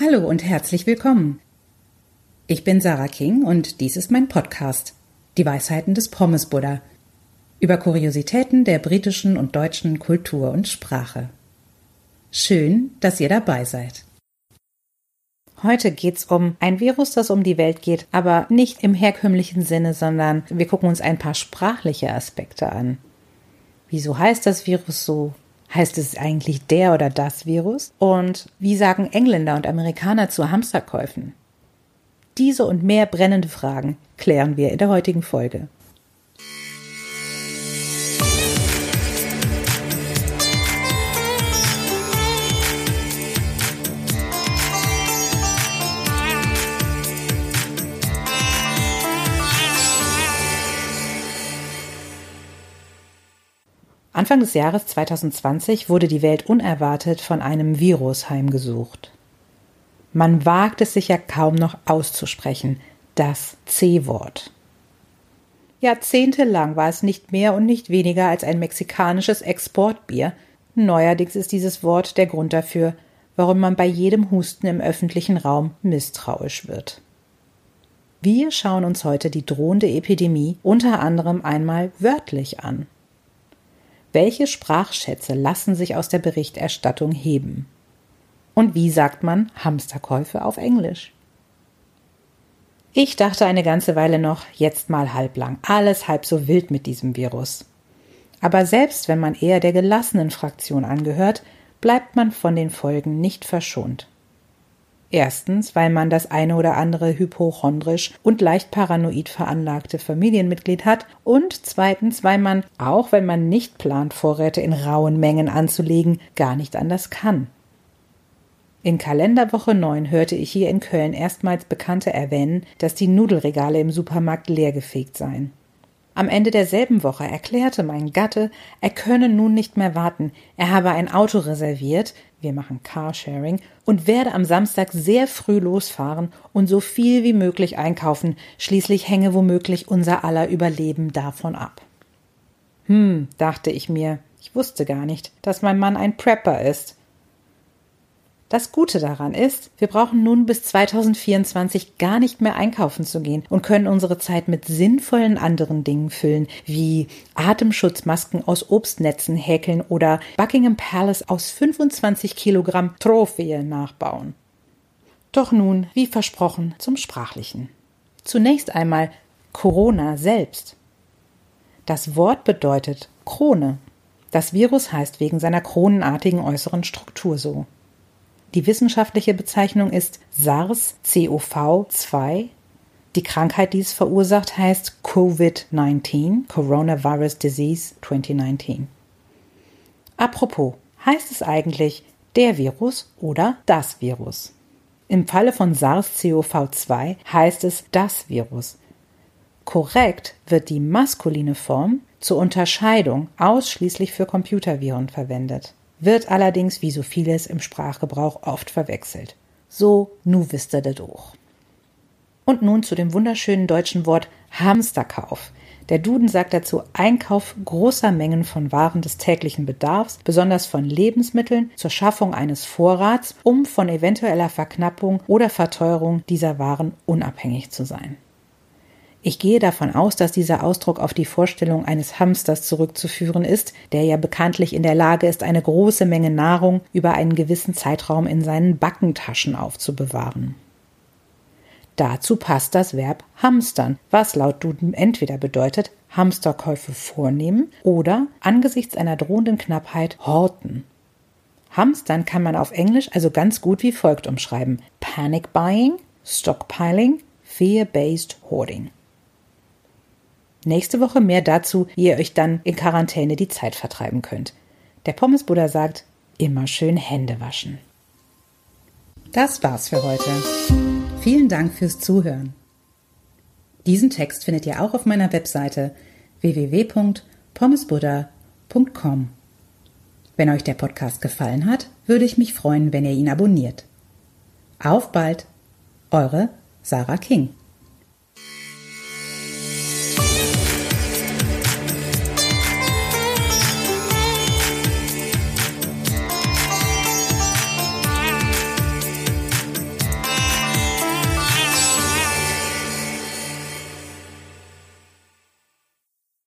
Hallo und herzlich willkommen. Ich bin Sarah King und dies ist mein Podcast, Die Weisheiten des Pommes Buddha, über Kuriositäten der britischen und deutschen Kultur und Sprache. Schön, dass ihr dabei seid. Heute geht's um ein Virus, das um die Welt geht, aber nicht im herkömmlichen Sinne, sondern wir gucken uns ein paar sprachliche Aspekte an. Wieso heißt das Virus so? Heißt es eigentlich der oder das Virus? Und wie sagen Engländer und Amerikaner zu Hamsterkäufen? Diese und mehr brennende Fragen klären wir in der heutigen Folge. Anfang des Jahres 2020 wurde die Welt unerwartet von einem Virus heimgesucht. Man wagt es sich ja kaum noch auszusprechen, das C-Wort. Jahrzehntelang war es nicht mehr und nicht weniger als ein mexikanisches Exportbier. Neuerdings ist dieses Wort der Grund dafür, warum man bei jedem Husten im öffentlichen Raum misstrauisch wird. Wir schauen uns heute die drohende Epidemie unter anderem einmal wörtlich an. Welche Sprachschätze lassen sich aus der Berichterstattung heben? Und wie sagt man Hamsterkäufe auf Englisch? Ich dachte eine ganze Weile noch, jetzt mal halblang, alles halb so wild mit diesem Virus. Aber selbst wenn man eher der gelassenen Fraktion angehört, bleibt man von den Folgen nicht verschont. Erstens, weil man das eine oder andere hypochondrisch und leicht paranoid veranlagte Familienmitglied hat und zweitens, weil man, auch wenn man nicht plant, Vorräte in rauen Mengen anzulegen, gar nicht anders kann. In Kalenderwoche 9 hörte ich hier in Köln erstmals Bekannte erwähnen, dass die Nudelregale im Supermarkt leergefegt seien. Am Ende derselben Woche erklärte mein Gatte, er könne nun nicht mehr warten, er habe ein Auto reserviert, wir machen Carsharing, und werde am Samstag sehr früh losfahren und so viel wie möglich einkaufen, schließlich hänge womöglich unser aller Überleben davon ab. Hm, dachte ich mir, ich wusste gar nicht, dass mein Mann ein Prepper ist. Das Gute daran ist, wir brauchen nun bis 2024 gar nicht mehr einkaufen zu gehen und können unsere Zeit mit sinnvollen anderen Dingen füllen, wie Atemschutzmasken aus Obstnetzen häkeln oder Buckingham Palace aus 25 Kilogramm Trophäe nachbauen. Doch nun, wie versprochen, zum Sprachlichen. Zunächst einmal Corona selbst. Das Wort bedeutet Krone. Das Virus heißt wegen seiner kronenartigen äußeren Struktur so. Die wissenschaftliche Bezeichnung ist SARS-CoV-2. Die Krankheit, die es verursacht, heißt Covid-19, Coronavirus Disease 2019. Apropos, heißt es eigentlich der Virus oder das Virus? Im Falle von SARS-CoV-2 heißt es das Virus. Korrekt wird die maskuline Form zur Unterscheidung ausschließlich für Computerviren verwendet wird allerdings wie so vieles im Sprachgebrauch oft verwechselt. So, nu wisst ihr das auch. Und nun zu dem wunderschönen deutschen Wort Hamsterkauf. Der Duden sagt dazu Einkauf großer Mengen von Waren des täglichen Bedarfs, besonders von Lebensmitteln, zur Schaffung eines Vorrats, um von eventueller Verknappung oder Verteuerung dieser Waren unabhängig zu sein. Ich gehe davon aus, dass dieser Ausdruck auf die Vorstellung eines Hamsters zurückzuführen ist, der ja bekanntlich in der Lage ist, eine große Menge Nahrung über einen gewissen Zeitraum in seinen Backentaschen aufzubewahren. Dazu passt das Verb hamstern, was laut Duden entweder bedeutet Hamsterkäufe vornehmen oder angesichts einer drohenden Knappheit horten. Hamstern kann man auf Englisch also ganz gut wie folgt umschreiben: Panic Buying, Stockpiling, Fear-Based Hoarding. Nächste Woche mehr dazu, wie ihr euch dann in Quarantäne die Zeit vertreiben könnt. Der Pommesbuddha sagt, immer schön Hände waschen. Das war's für heute. Vielen Dank fürs Zuhören. Diesen Text findet ihr auch auf meiner Webseite www.pommesbuddha.com. Wenn euch der Podcast gefallen hat, würde ich mich freuen, wenn ihr ihn abonniert. Auf bald, eure Sarah King.